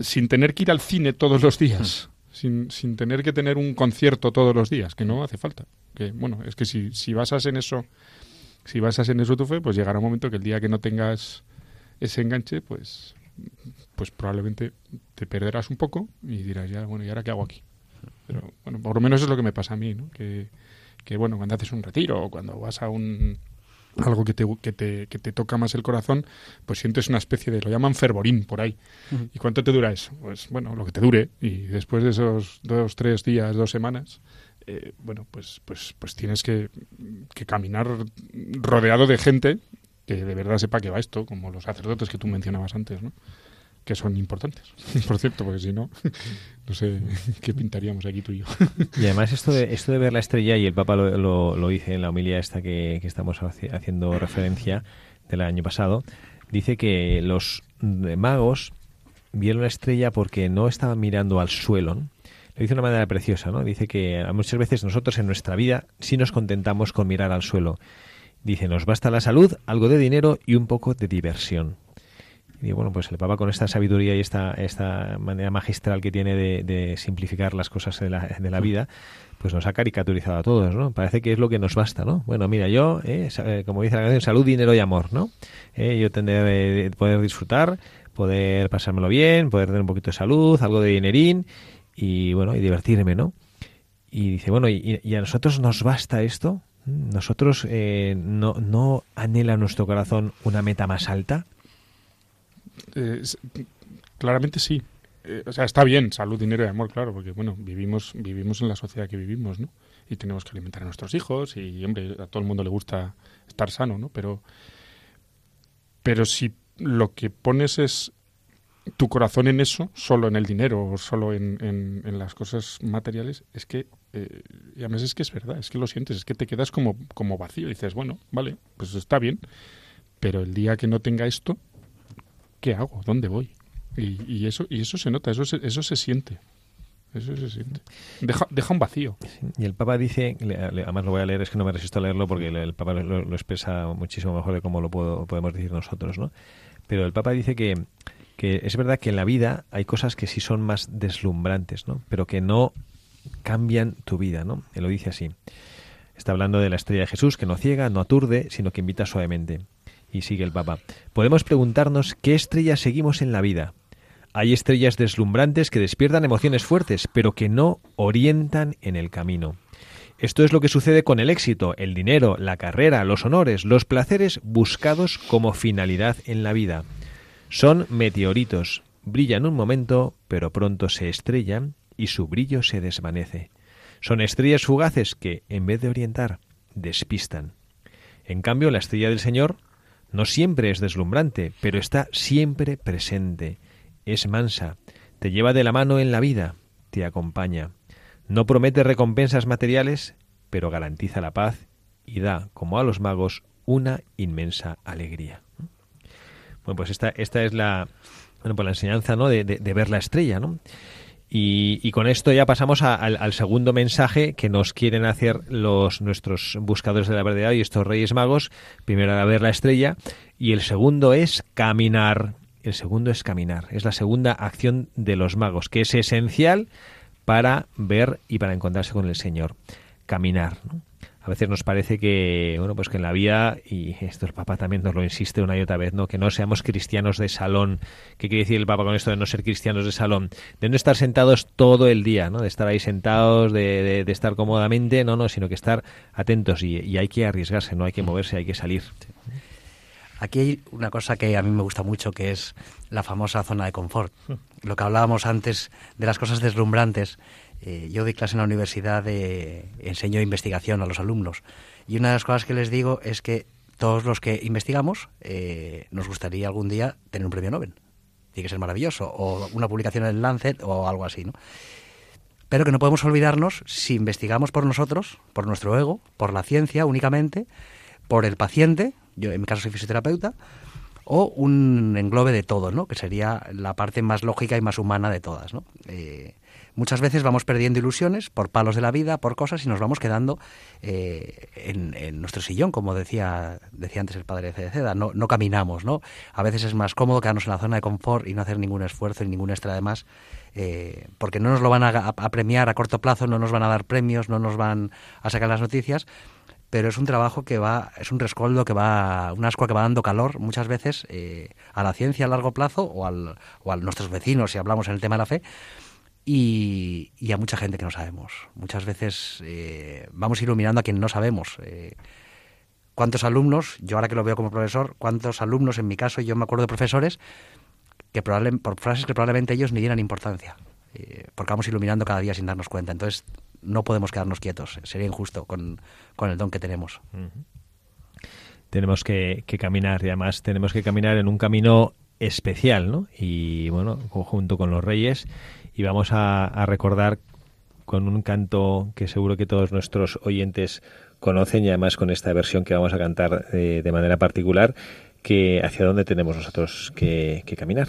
sin tener que ir al cine todos los días, sin, sin tener que tener un concierto todos los días, que no hace falta. Que bueno, es que si, si basas en eso, si basas en eso tu fe, pues llegará un momento que el día que no tengas ese enganche, pues, pues probablemente te perderás un poco y dirás ya, bueno, ¿y ahora qué hago aquí? Pero bueno, por lo menos es lo que me pasa a mí, ¿no? Que, que bueno, cuando haces un retiro o cuando vas a un algo que te, que, te, que te toca más el corazón, pues sientes una especie de, lo llaman fervorín por ahí. ¿Y cuánto te dura eso? Pues bueno, lo que te dure. Y después de esos dos, tres días, dos semanas, eh, bueno, pues, pues, pues tienes que, que caminar rodeado de gente que de verdad sepa que va esto, como los sacerdotes que tú mencionabas antes, ¿no? Que son importantes, por cierto, porque si no, no sé qué pintaríamos aquí tú y yo. Y además esto de, esto de ver la estrella, y el Papa lo, lo, lo dice en la homilía esta que, que estamos haci- haciendo referencia del año pasado, dice que los magos vieron la estrella porque no estaban mirando al suelo, ¿no? Lo dice de una manera preciosa, ¿no? Dice que muchas veces nosotros en nuestra vida sí nos contentamos con mirar al suelo. Dice, nos basta la salud, algo de dinero y un poco de diversión. Y bueno, pues el Papa con esta sabiduría y esta, esta manera magistral que tiene de, de simplificar las cosas de la, de la, vida, pues nos ha caricaturizado a todos, ¿no? Parece que es lo que nos basta, ¿no? Bueno, mira, yo, eh, como dice la canción, salud, dinero y amor, ¿no? Eh, yo tendré de poder disfrutar, poder pasármelo bien, poder tener un poquito de salud, algo de dinerín y, bueno, y divertirme, ¿no? Y dice, bueno, ¿y, y a nosotros nos basta esto? ¿Nosotros eh, no, no anhela nuestro corazón una meta más alta? Eh, claramente sí. Eh, o sea, está bien, salud, dinero y amor, claro, porque bueno, vivimos, vivimos en la sociedad que vivimos, ¿no? Y tenemos que alimentar a nuestros hijos y, hombre, a todo el mundo le gusta estar sano, ¿no? Pero, pero si lo que pones es tu corazón en eso, solo en el dinero o solo en, las cosas materiales, es que, eh, además es que es verdad, es que lo sientes, es que te quedas como, como vacío. Y dices, bueno, vale, pues está bien, pero el día que no tenga esto, ¿qué hago? ¿Dónde voy? Y, eso y eso se nota, eso se, eso se siente. Eso se siente. Deja, deja un vacío. Y el Papa dice, además lo voy a leer, es que no me resisto a leerlo porque el Papa lo, lo expresa muchísimo mejor de cómo lo puedo, podemos decir nosotros, ¿no? Pero el Papa dice que, que es verdad que en la vida hay cosas que sí son más deslumbrantes, ¿no? Pero que no cambian tu vida, ¿no? Él lo dice así. Está hablando de la estrella de Jesús, que no ciega, no aturde, sino que invita suavemente. Sigue el Papa. Podemos preguntarnos qué estrella seguimos en la vida. Hay estrellas deslumbrantes que despiertan emociones fuertes, pero que no orientan en el camino. Esto es lo que sucede con el éxito, el dinero, la carrera, los honores, los placeres buscados como finalidad en la vida. Son meteoritos, brillan un momento, pero pronto se estrellan y su brillo se desvanece. Son estrellas fugaces que, en vez de orientar, despistan. En cambio, la estrella del Señor no siempre es deslumbrante, pero está siempre presente. Es mansa, te lleva de la mano en la vida, te acompaña. No promete recompensas materiales, pero garantiza la paz y da, como a los magos, una inmensa alegría. Bueno, pues esta, esta es la, bueno, pues la enseñanza ¿no? de, de, de ver la estrella, ¿no? Y, con esto ya pasamos al, segundo mensaje que nos quieren hacer los nuestros buscadores de la verdad y estos reyes magos. Primero a ver la estrella y el segundo es caminar. El segundo es caminar. Es la segunda acción de los magos, que es esencial para ver y para encontrarse con el Señor. Caminar. A veces nos parece que bueno pues que en la vida y esto el Papa también nos lo insiste una y otra vez no que no seamos cristianos de salón. Qué quiere decir el Papa con esto de no ser cristianos de salón de no estar sentados todo el día no de estar ahí sentados de, de, de estar cómodamente no no sino que estar atentos y, y, hay que arriesgarse no hay que moverse hay que salir. Aquí hay una cosa que a mí me gusta mucho, que es la famosa zona de confort. Lo que hablábamos antes de las cosas deslumbrantes. Eh, yo doy clase en la universidad, de, enseño investigación a los alumnos. Y una de las cosas que les digo es que todos los que investigamos eh, nos gustaría algún día tener un premio Nobel. Tiene que ser maravilloso. O una publicación en el Lancet o algo así, ¿no? Pero que no podemos olvidarnos si investigamos por nosotros, por nuestro ego, por la ciencia únicamente, por el paciente, yo en mi caso soy fisioterapeuta, o un englobe de todo, ¿no? Que sería la parte más lógica y más humana de todas, ¿no? Eh, muchas veces vamos perdiendo ilusiones por palos de la vida, por cosas, y nos vamos quedando eh, en, nuestro sillón, como decía, decía antes el padre de Ceda, no, no caminamos, ¿no? A veces es más cómodo quedarnos en la zona de confort y no hacer ningún esfuerzo y ningún extra de más, eh, porque no nos lo van a premiar a corto plazo, no nos van a dar premios, no nos van a sacar las noticias, pero es un trabajo que va, es un rescoldo que va, un ascua que va dando calor muchas veces eh, a la ciencia a largo plazo o, al, o a nuestros vecinos, si hablamos en el tema de la fe, y, a mucha gente que no sabemos. Muchas veces eh, vamos iluminando a quien no sabemos. Eh, ¿Cuántos alumnos, yo ahora que lo veo como profesor, cuántos alumnos en mi caso, yo me acuerdo de profesores que probablemente, por frases que probablemente ellos ni dieran importancia, porque vamos iluminando cada día sin darnos cuenta. Entonces, no podemos quedarnos quietos, sería injusto con, con el don que tenemos. Tenemos que, caminar y además tenemos que caminar en un camino especial, ¿no? Y bueno, junto con los reyes y vamos a, recordar con un canto que seguro que todos nuestros oyentes conocen y además con esta versión que vamos a cantar eh, de manera particular, que hacia dónde tenemos nosotros que caminar.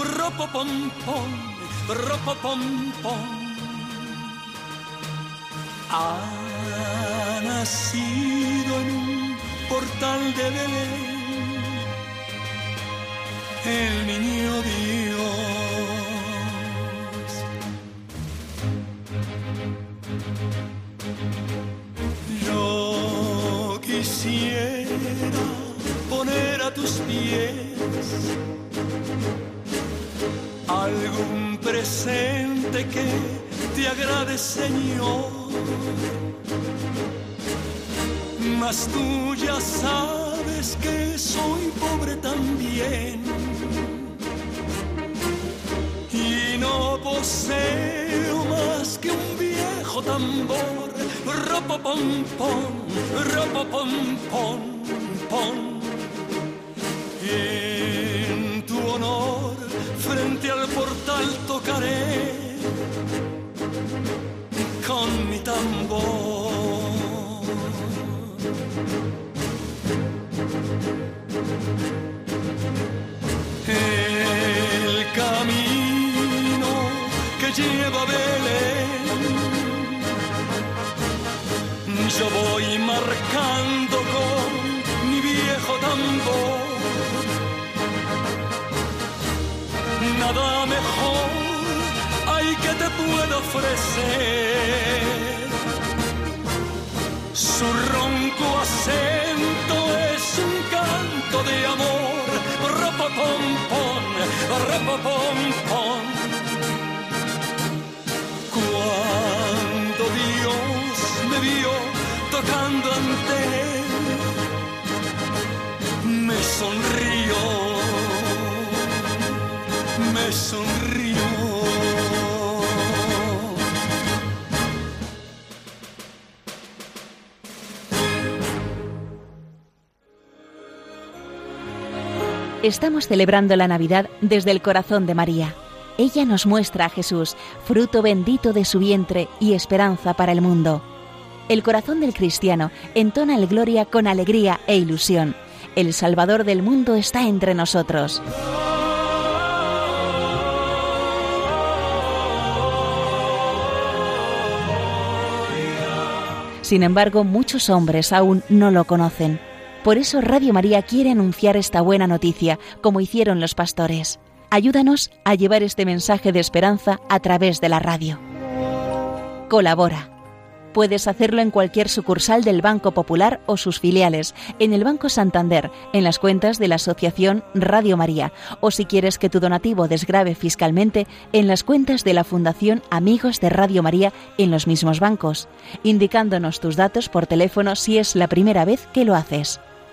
Ropopompom, ropopompom. Ha nacido en un portal de Belén el niño Dios. Yo quisiera poner a tus pies que te agrade, Señor. Mas tú ya sabes que soy pobre también y no poseo más que un viejo tambor. Ropo pom pom, ropo pom pom pom. Belén, yo voy marcando con mi viejo tambor nada mejor hay que te puedo ofrecer. Su ronco acento es un canto de amor. Rapapom, pom, rapapom, pom. Cuando Dios me vio tocando ante él, me sonrió me sonrió. Estamos celebrando la Navidad desde el corazón de María. Ella nos muestra a Jesús, fruto bendito de su vientre y esperanza para el mundo. El corazón del cristiano entona el gloria con alegría e ilusión. El Salvador del mundo está entre nosotros. Sin embargo, muchos hombres aún no lo conocen. Por eso Radio María quiere anunciar esta buena noticia, como hicieron los pastores. Ayúdanos a llevar este mensaje de esperanza a través de la radio. Colabora. Puedes hacerlo en cualquier sucursal del Banco Popular o sus filiales, en el Banco Santander, en las cuentas de la Asociación Radio María, o si quieres que tu donativo desgrave fiscalmente, en las cuentas de la Fundación Amigos de Radio María en los mismos bancos, indicándonos tus datos por teléfono si es la primera vez que lo haces.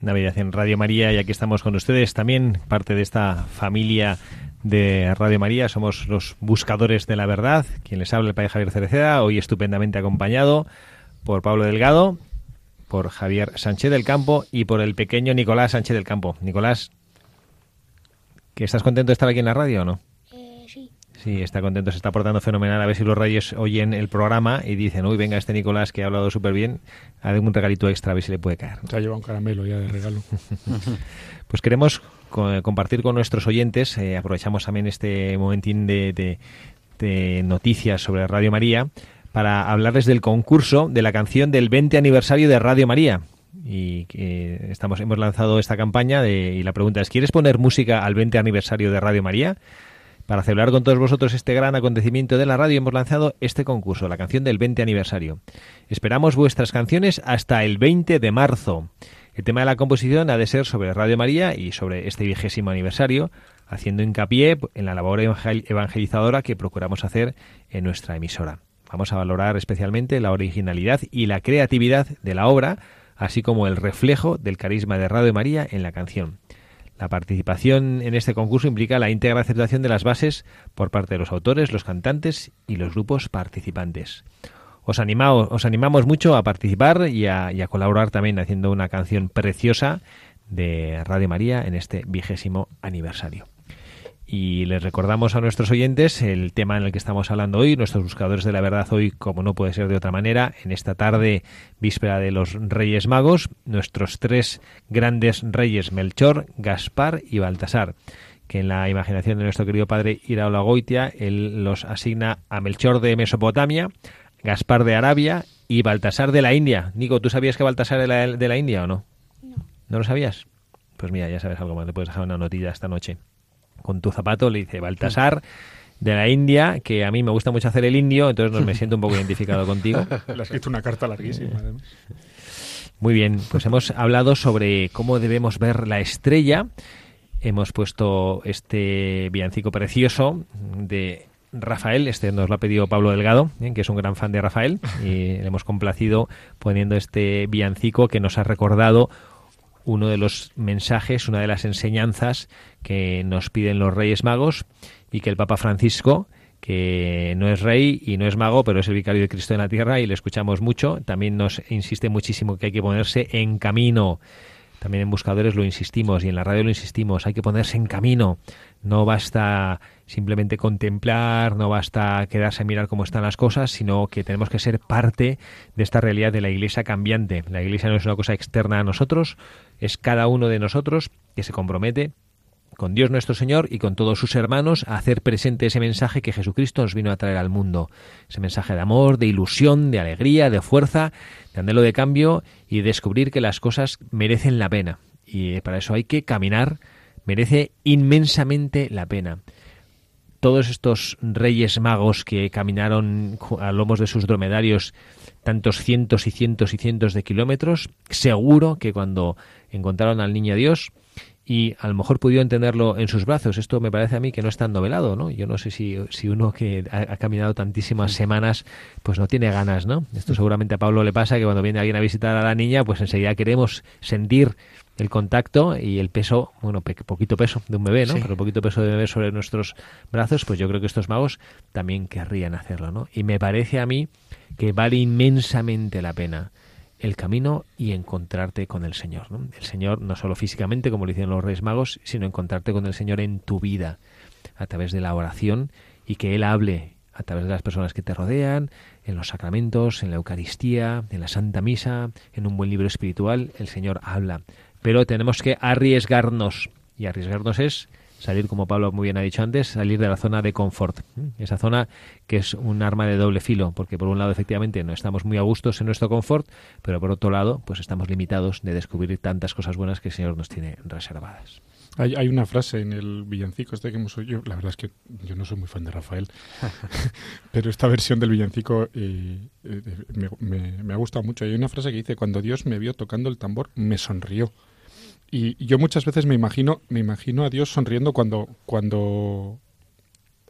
Navidad en Radio María y aquí estamos con ustedes también, parte de esta familia de Radio María. Somos los buscadores de la verdad. Quien les habla, el padre Javier Cereceda, hoy estupendamente acompañado por Pablo Delgado, por Javier Sánchez del Campo y por el pequeño Nicolás Sánchez del Campo. Nicolás, ¿que estás contento de estar aquí en la radio o no? Eh, sí. Está contento, se está portando fenomenal. A ver si los reyes oyen el programa y dicen, uy, venga, este Nicolás que ha hablado súper bien, a un regalito extra, a ver si le puede caer. Se ha llevado un caramelo ya de regalo. Pues queremos co- compartir con nuestros oyentes, eh, aprovechamos también este momentín de, de- de noticias sobre Radio María, para hablarles del concurso de la canción del 20 aniversario de Radio María. Y que estamos, hemos lanzado esta campaña de- y la pregunta es, ¿quieres poner música al 20 aniversario de Radio María? Para celebrar con todos vosotros este gran acontecimiento de la radio hemos lanzado este concurso, la canción del 20 aniversario. Esperamos vuestras canciones hasta el 20 de marzo. El tema de la composición ha de ser sobre Radio María y sobre este vigésimo aniversario, haciendo hincapié en la labor evangel- evangelizadora que procuramos hacer en nuestra emisora. Vamos a valorar especialmente la originalidad y la creatividad de la obra, así como el reflejo del carisma de Radio María en la canción. La participación en este concurso implica la íntegra aceptación de las bases por parte de los autores, los cantantes y los grupos participantes. Os, os animamos mucho a participar y a, y a colaborar también haciendo una canción preciosa de Radio María en este vigésimo aniversario. Y les recordamos a nuestros oyentes el tema en el que estamos hablando hoy, nuestros buscadores de la verdad hoy, como no puede ser de otra manera, en esta tarde víspera de los Reyes Magos, nuestros tres grandes reyes, Melchor, Gaspar y Baltasar, que en la imaginación de nuestro querido padre Iraola Goitia, él los asigna a Melchor de Mesopotamia, Gaspar de Arabia y Baltasar de la India. Nico, ¿tú sabías que Baltasar era de la, India o no? No. ¿No lo sabías? Pues mira, ya sabes algo más, le puedes dejar una notilla esta noche. Con tu zapato le dice Baltasar de la India, que a mí me gusta mucho hacer el indio, entonces no me siento un poco identificado contigo. Le ha escrito una carta larguísima, además. Muy bien, pues hemos hablado sobre cómo debemos ver la estrella. Hemos puesto este villancico precioso de Rafael, este nos lo ha pedido Pablo Delgado, ¿eh? que es un gran fan de Rafael, y le hemos complacido poniendo este villancico que nos ha recordado uno de los mensajes, una de las enseñanzas que nos piden los Reyes Magos y que el Papa Francisco, que no es rey y no es mago, pero es el vicario de Cristo en la tierra y le escuchamos mucho, también nos insiste muchísimo que hay que ponerse en camino. También en buscadores lo insistimos y en la radio lo insistimos, hay que ponerse en camino. No basta simplemente contemplar, no basta quedarse a mirar cómo están las cosas, sino que tenemos que ser parte de esta realidad de la iglesia cambiante. La iglesia no es una cosa externa a nosotros, es cada uno de nosotros que se compromete con Dios nuestro Señor y con todos sus hermanos a hacer presente ese mensaje que Jesucristo nos vino a traer al mundo. Ese mensaje de amor, de ilusión, de alegría, de fuerza, de anhelo de cambio y de descubrir que las cosas merecen la pena. Y para eso hay que caminar, merece inmensamente la pena. Todos estos reyes magos que caminaron a lomos de sus dromedarios tantos cientos y cientos y cientos de kilómetros, seguro que cuando encontraron al niño Dios, y a lo mejor pudieron tenerlo en sus brazos. Esto me parece a mí que no es tan novelado, ¿no? Yo no sé si, si uno que ha, ha, caminado tantísimas semanas, pues no tiene ganas, ¿no? Esto seguramente a Pablo le pasa que cuando viene alguien a visitar a la niña, pues enseguida queremos sentir el contacto y el peso, bueno, pe poquito peso de un bebé, ¿no? Sí. Pero poquito peso de bebé sobre nuestros brazos, pues yo creo que estos magos también querrían hacerlo, ¿no? Y me parece a mí que vale inmensamente la pena el camino y encontrarte con el Señor. ¿no? El Señor no solo físicamente, como lo hicieron los Reyes Magos, sino encontrarte con el Señor en tu vida, a través de la oración y que Él hable a través de las personas que te rodean, en los sacramentos, en la Eucaristía, en la Santa Misa, en un buen libro espiritual, el Señor habla. Pero tenemos que arriesgarnos, y arriesgarnos es salir, como Pablo muy bien ha dicho antes, salir de la zona de confort. Esa zona que es un arma de doble filo, porque por un lado efectivamente no estamos muy a gustos en nuestro confort, pero por otro lado pues estamos limitados de descubrir tantas cosas buenas que el Señor nos tiene reservadas. Hay, hay una frase en el villancico este que hemos oído, la verdad es que yo no soy muy fan de Rafael, pero esta versión del villancico eh, eh, me, me, me ha gustado mucho. Hay una frase que dice, cuando Dios me vio tocando el tambor, me sonrió. Y yo muchas veces me imagino, me imagino a Dios sonriendo cuando, cuando,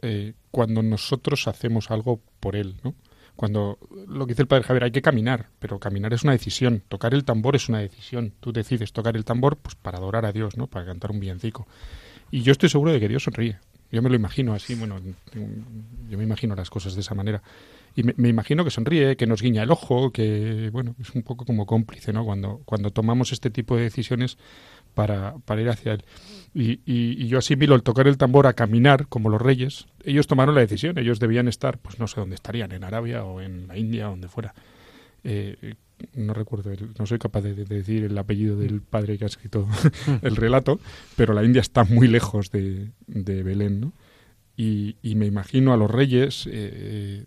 eh, cuando nosotros hacemos algo por Él, ¿no? cuando lo que dice el padre Javier, hay que caminar, pero caminar es una decisión, tocar el tambor es una decisión. Tú decides tocar el tambor pues para adorar a Dios, ¿no? Para cantar un villancico. Y yo estoy seguro de que Dios sonríe. Yo me lo imagino así, bueno, yo me imagino las cosas de esa manera. Y me, imagino que sonríe, que nos guiña el ojo, que, bueno, es un poco como cómplice, ¿no? Cuando, cuando tomamos este tipo de decisiones para, para ir hacia él. Y, y, y, yo asimilo el tocar el tambor a caminar, como los reyes. Ellos tomaron la decisión, ellos debían estar, pues no sé dónde estarían, en Arabia o en la India, donde fuera. Eh, no recuerdo, no soy capaz de, de, decir el apellido del padre que ha escrito el relato, pero la India está muy lejos de, de Belén, ¿no? Y, y, me imagino a los reyes eh,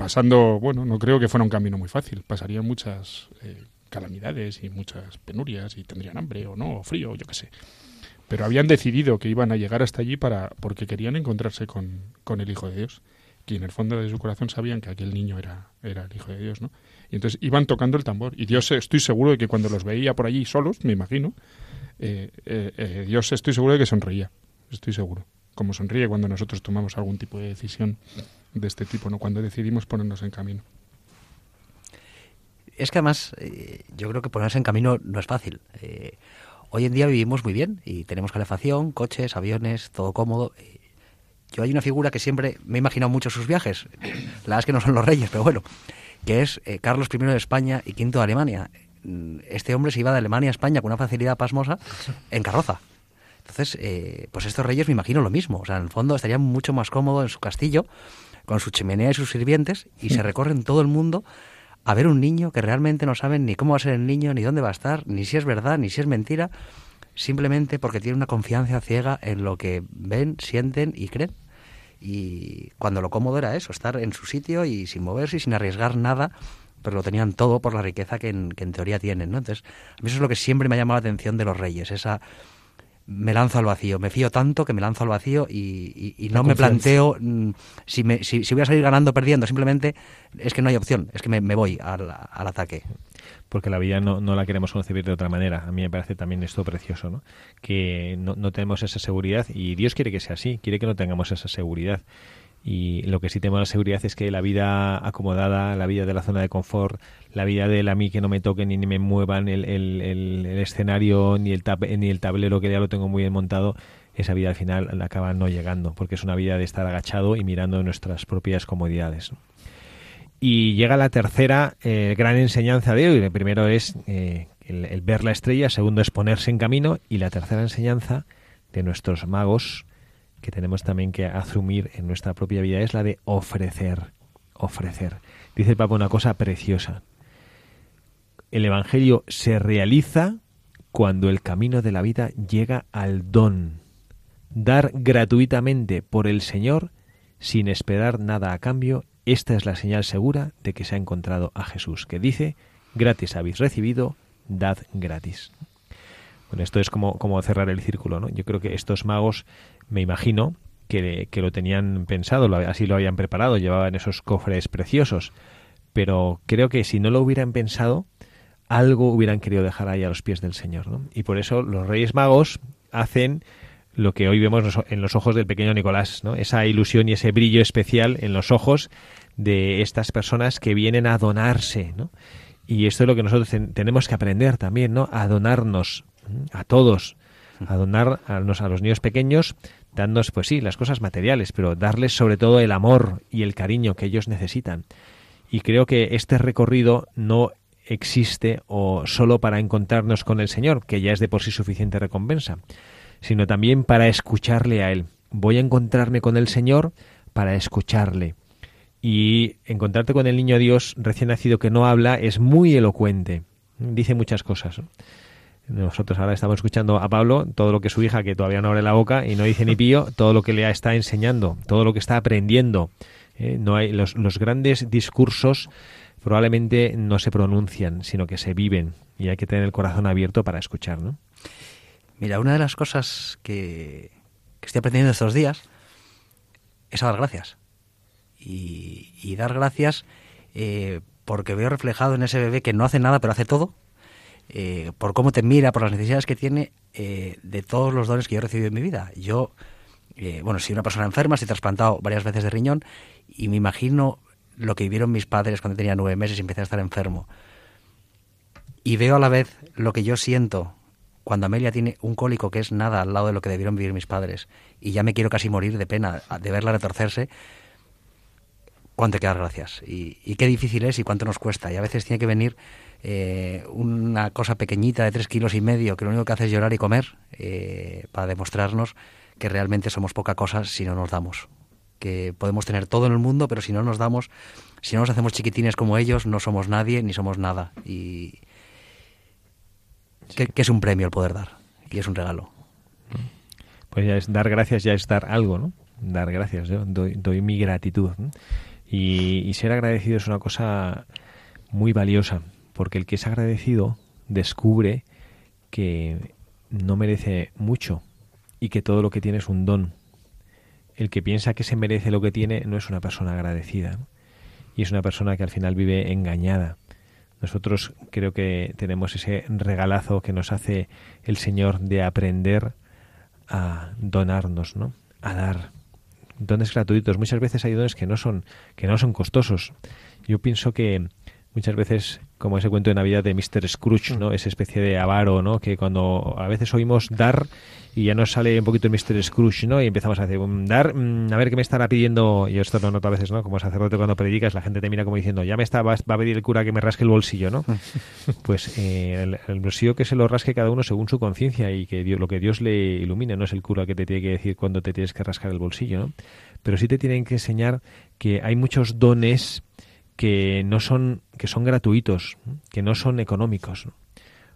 pasando, bueno, no creo que fuera un camino muy fácil, pasarían muchas eh, calamidades y muchas penurias y tendrían hambre o no, o frío, yo qué sé. Pero habían decidido que iban a llegar hasta allí para porque querían encontrarse con, con el Hijo de Dios, que en el fondo de su corazón sabían que aquel niño era, era el Hijo de Dios, ¿no? Y entonces iban tocando el tambor. Y Dios, estoy seguro de que cuando los veía por allí solos, me imagino, eh, eh, eh, Dios estoy seguro de que sonreía, estoy seguro. Como sonríe cuando nosotros tomamos algún tipo de decisión de este tipo, ¿no? Cuando decidimos ponernos en camino. Es que además, eh, yo creo que ponerse en camino no es fácil. Eh, hoy en día vivimos muy bien y tenemos calefacción, coches, aviones, todo cómodo. Yo hay una figura que siempre me he imaginado mucho sus viajes. La verdad es que no son los reyes, pero bueno, que es eh, Carlos I de España y V de Alemania. Este hombre se iba de Alemania a España con una facilidad pasmosa en carroza. Entonces, eh, pues estos reyes me imagino lo mismo. O sea, en el fondo estarían mucho más cómodos en su castillo, con su chimenea y sus sirvientes, y se recorren todo el mundo a ver un niño que realmente no saben ni cómo va a ser el niño, ni dónde va a estar, ni si es verdad, ni si es mentira, simplemente porque tienen una confianza ciega en lo que ven, sienten y creen. Y cuando lo cómodo era eso, estar en su sitio y sin moverse y sin arriesgar nada, pero lo tenían todo por la riqueza que en, que en teoría tienen. ¿no? Entonces, a mí eso es lo que siempre me ha llamado la atención de los reyes, esa me lanzo al vacío, me fío tanto que me lanzo al vacío y, y, y no me planteo mm, si, me, si, si, voy a salir ganando o perdiendo, simplemente es que no hay opción, es que me, me voy al, al, ataque. Porque la vida no, no, la queremos concebir de otra manera. A mí me parece también esto precioso, ¿no? que no, no tenemos esa seguridad y Dios quiere que sea así, quiere que no tengamos esa seguridad. Y lo que sí tenemos la seguridad es que la vida acomodada, la vida de la zona de confort, la vida del a mí que no me toquen ni me muevan el, el, el, el escenario ni el, tab ni el tablero que ya lo tengo muy bien montado, esa vida al final acaba no llegando, porque es una vida de estar agachado y mirando nuestras propias comodidades. Y llega la tercera eh, gran enseñanza de hoy. El primero es eh, el, el ver la estrella, segundo es ponerse en camino y la tercera enseñanza de nuestros magos que tenemos también que asumir en nuestra propia vida es la de ofrecer, ofrecer. Dice el Papa una cosa preciosa. El Evangelio se realiza cuando el camino de la vida llega al don. Dar gratuitamente por el Señor sin esperar nada a cambio, esta es la señal segura de que se ha encontrado a Jesús, que dice, gratis habéis recibido, dad gratis. Esto es como, cerrar el círculo, ¿no? Yo creo que estos magos me imagino que, que lo tenían pensado, así lo habían preparado, llevaban esos cofres preciosos, pero creo que si no lo hubieran pensado, algo hubieran querido dejar ahí a los pies del Señor. ¿no? Y por eso los Reyes Magos hacen lo que hoy vemos en los ojos del pequeño Nicolás, ¿no? esa ilusión y ese brillo especial en los ojos de estas personas que vienen a donarse. ¿no? Y esto es lo que nosotros tenemos que aprender también, ¿no? a donarnos a todos, a donar a los, a los niños pequeños dándonos, pues sí, las cosas materiales, pero darles sobre todo el amor y el cariño que ellos necesitan. Y creo que este recorrido no existe o solo para encontrarnos con el Señor, que ya es de por sí suficiente recompensa, sino también para escucharle a Él. Voy a encontrarme con el Señor para escucharle. Y encontrarte con el niño Dios recién nacido que no habla es muy elocuente. Dice muchas cosas. Nosotros ahora estamos escuchando a Pablo todo lo que su hija, que todavía no abre la boca y no dice ni pío, todo lo que le está enseñando, todo lo que está aprendiendo. Eh, no hay los, los grandes discursos probablemente no se pronuncian, sino que se viven y hay que tener el corazón abierto para escuchar, ¿no? Mira, una de las cosas que, que estoy aprendiendo estos días es a dar gracias. Y, y dar gracias eh, porque veo reflejado en ese bebé que no hace nada pero hace todo, eh, por cómo te mira, por las necesidades que tiene, eh, de todos los dones que yo he recibido en mi vida. Yo, eh, bueno, soy una persona enferma, estoy trasplantado varias veces de riñón y me imagino lo que vivieron mis padres cuando tenía nueve meses y empecé a estar enfermo. Y veo a la vez lo que yo siento cuando Amelia tiene un cólico que es nada al lado de lo que debieron vivir mis padres. Y ya me quiero casi morir de pena de verla retorcerse. ¿Cuánto hay que dar gracias? Y, y qué difícil es y cuánto nos cuesta. Y a veces tiene que venir eh, una cosa pequeñita de tres kilos y medio que lo único que hace es llorar y comer eh, para demostrarnos que realmente somos poca cosa si no nos damos. Que podemos tener todo en el mundo, pero si no nos damos, si no nos hacemos chiquitines como ellos, no somos nadie ni somos nada. Y que, que es un premio el poder dar y es un regalo. Pues ya es dar gracias, ya es dar algo, ¿no? Dar gracias, yo doy, doy mi gratitud. y ser agradecido es una cosa muy valiosa, porque el que es agradecido descubre que no merece mucho y que todo lo que tiene es un don. El que piensa que se merece lo que tiene no es una persona agradecida y es una persona que al final vive engañada. Nosotros creo que tenemos ese regalazo que nos hace el Señor de aprender a donarnos, ¿no? A dar dones gratuitos. Muchas veces hay dones que no son que no son costosos. Yo pienso que muchas veces como ese cuento de Navidad de Mr. Scrooge, ¿no? Esa especie de avaro, ¿no? Que cuando a veces oímos dar y ya nos sale un poquito el Mr. Scrooge, ¿no? Y empezamos a decir, "Mm, dar, mm, a ver qué me estará pidiendo. Yo esto lo noto a veces, ¿no? Como sacerdote cuando predicas, la gente te mira como diciendo, ya me está, va, va a pedir el cura que me rasque el bolsillo, ¿no? pues eh, el, el bolsillo que se lo rasque cada uno según su conciencia y que Dios, lo que Dios le ilumine, no es el cura que te tiene que decir cuándo te tienes que rascar el bolsillo, ¿no? Pero sí te tienen que enseñar que hay muchos dones que no son que son gratuitos, que no son económicos.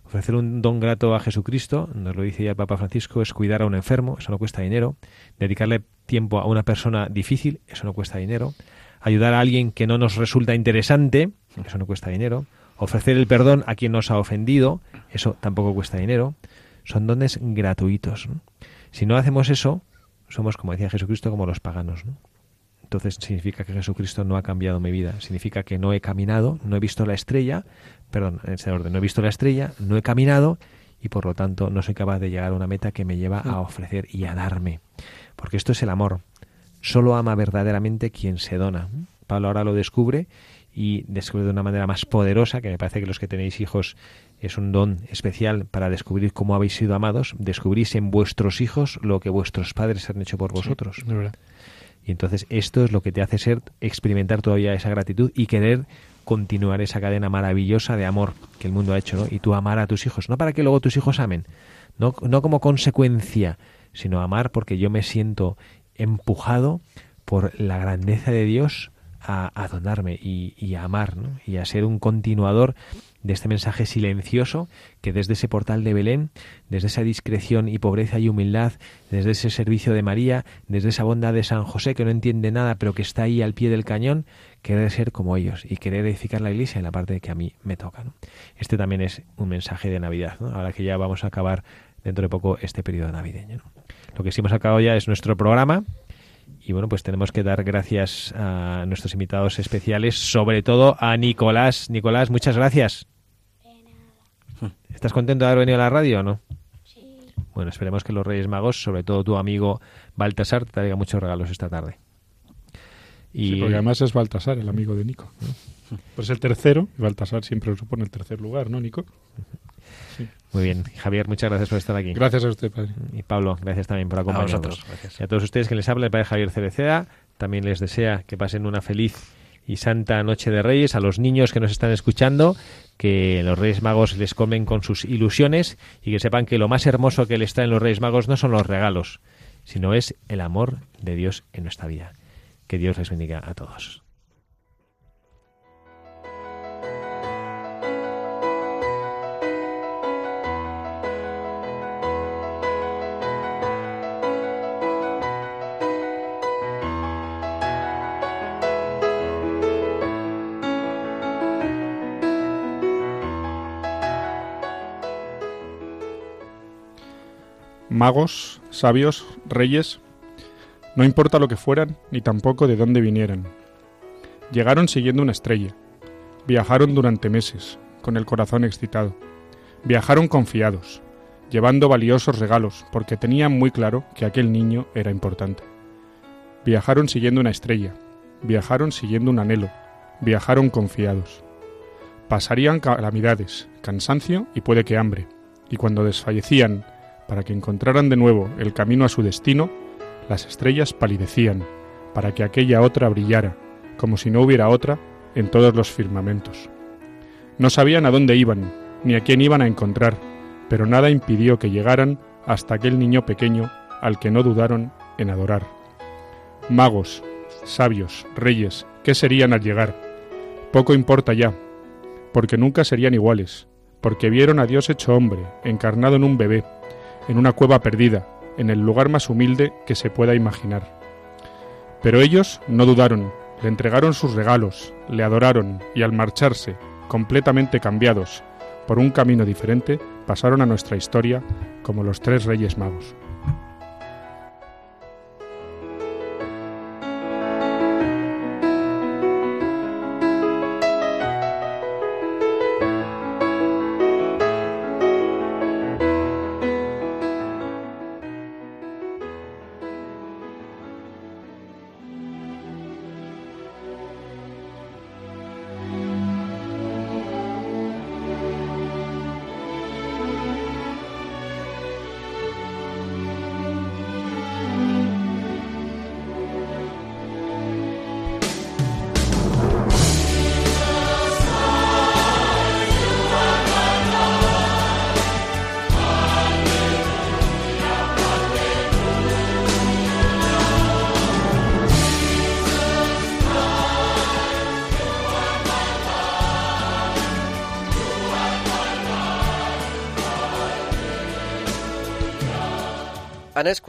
Ofrecer un don grato a Jesucristo, nos lo dice ya el Papa Francisco, es cuidar a un enfermo, eso no cuesta dinero. Dedicarle tiempo a una persona difícil, eso no cuesta dinero. Ayudar a alguien que no nos resulta interesante, eso no cuesta dinero. Ofrecer el perdón a quien nos ha ofendido, eso tampoco cuesta dinero. Son dones gratuitos. Si no hacemos eso, somos, como decía Jesucristo, como los paganos. ¿no? Entonces significa que Jesucristo no ha cambiado mi vida. Significa que no he caminado, no he visto la estrella, perdón, en ese orden, no he visto la estrella, no he caminado y por lo tanto no soy capaz de llegar a una meta que me lleva a ofrecer y a darme. Porque esto es el amor. Solo ama verdaderamente quien se dona. Pablo ahora lo descubre y descubre de una manera más poderosa, que me parece que los que tenéis hijos es un don especial para descubrir cómo habéis sido amados. Descubrís en vuestros hijos lo que vuestros padres han hecho por vosotros. Sí, de verdad. Y entonces esto es lo que te hace ser, experimentar todavía esa gratitud y querer continuar esa cadena maravillosa de amor que el mundo ha hecho, ¿no? Y tú amar a tus hijos, no para que luego tus hijos amen, no, no como consecuencia, sino amar porque yo me siento empujado por la grandeza de Dios a, a donarme y, y, a amar, ¿no? Y a ser un continuador de este mensaje silencioso que desde ese portal de Belén, desde esa discreción y pobreza y humildad, desde ese servicio de María, desde esa bondad de San José que no entiende nada pero que está ahí al pie del cañón, querer ser como ellos y querer edificar la iglesia en la parte que a mí me toca. Este también es un mensaje de Navidad, ¿no? ahora que ya vamos a acabar dentro de poco este periodo navideño. Lo que sí hemos acabado ya es nuestro programa, y bueno, pues tenemos que dar gracias a nuestros invitados especiales, sobre todo a Nicolás. Nicolás, muchas gracias. ¿Estás contento de haber venido a la radio o no? Sí. Bueno, esperemos que los Reyes Magos, sobre todo tu amigo Baltasar, te traiga muchos regalos esta tarde. Y... Sí, porque además es Baltasar, el amigo de Nico. Pues el tercero, y Baltasar siempre lo supone el tercer lugar, ¿no, Nico? Sí. Muy bien. Javier, muchas gracias por estar aquí. Gracias a usted, padre. Y Pablo, gracias también por acompañarnos. A vosotros, gracias. Y a todos ustedes que les habla el padre Javier Cereceda, también les desea que pasen una feliz y santa noche de Reyes, a los niños que nos están escuchando, que los Reyes Magos les comen con sus ilusiones y que sepan que lo más hermoso que les está en los Reyes Magos no son los regalos, sino es el amor de Dios en nuestra vida. Que Dios les bendiga a todos. Magos, sabios, reyes, no importa lo que fueran, ni tampoco de dónde vinieran. Llegaron siguiendo una estrella, viajaron durante meses, con el corazón excitado, viajaron confiados, llevando valiosos regalos, porque tenían muy claro que aquel niño era importante. Viajaron siguiendo una estrella, viajaron siguiendo un anhelo, viajaron confiados. Pasarían calamidades, cansancio y puede que hambre, y cuando desfallecían para que encontraran de nuevo el camino a su destino, las estrellas palidecían, para que aquella otra brillara, como si no hubiera otra, en todos los firmamentos. No sabían a dónde iban, ni a quién iban a encontrar, pero nada impidió que llegaran hasta aquel niño pequeño al que no dudaron en adorar. Magos, sabios, reyes, ¿qué serían al llegar? Poco importa ya, porque nunca serían iguales, porque vieron a Dios hecho hombre, encarnado en un bebé, en una cueva perdida, en el lugar más humilde que se pueda imaginar. Pero ellos no dudaron, le entregaron sus regalos, le adoraron y al marcharse, completamente cambiados, por un camino diferente, pasaron a nuestra historia como los tres reyes magos.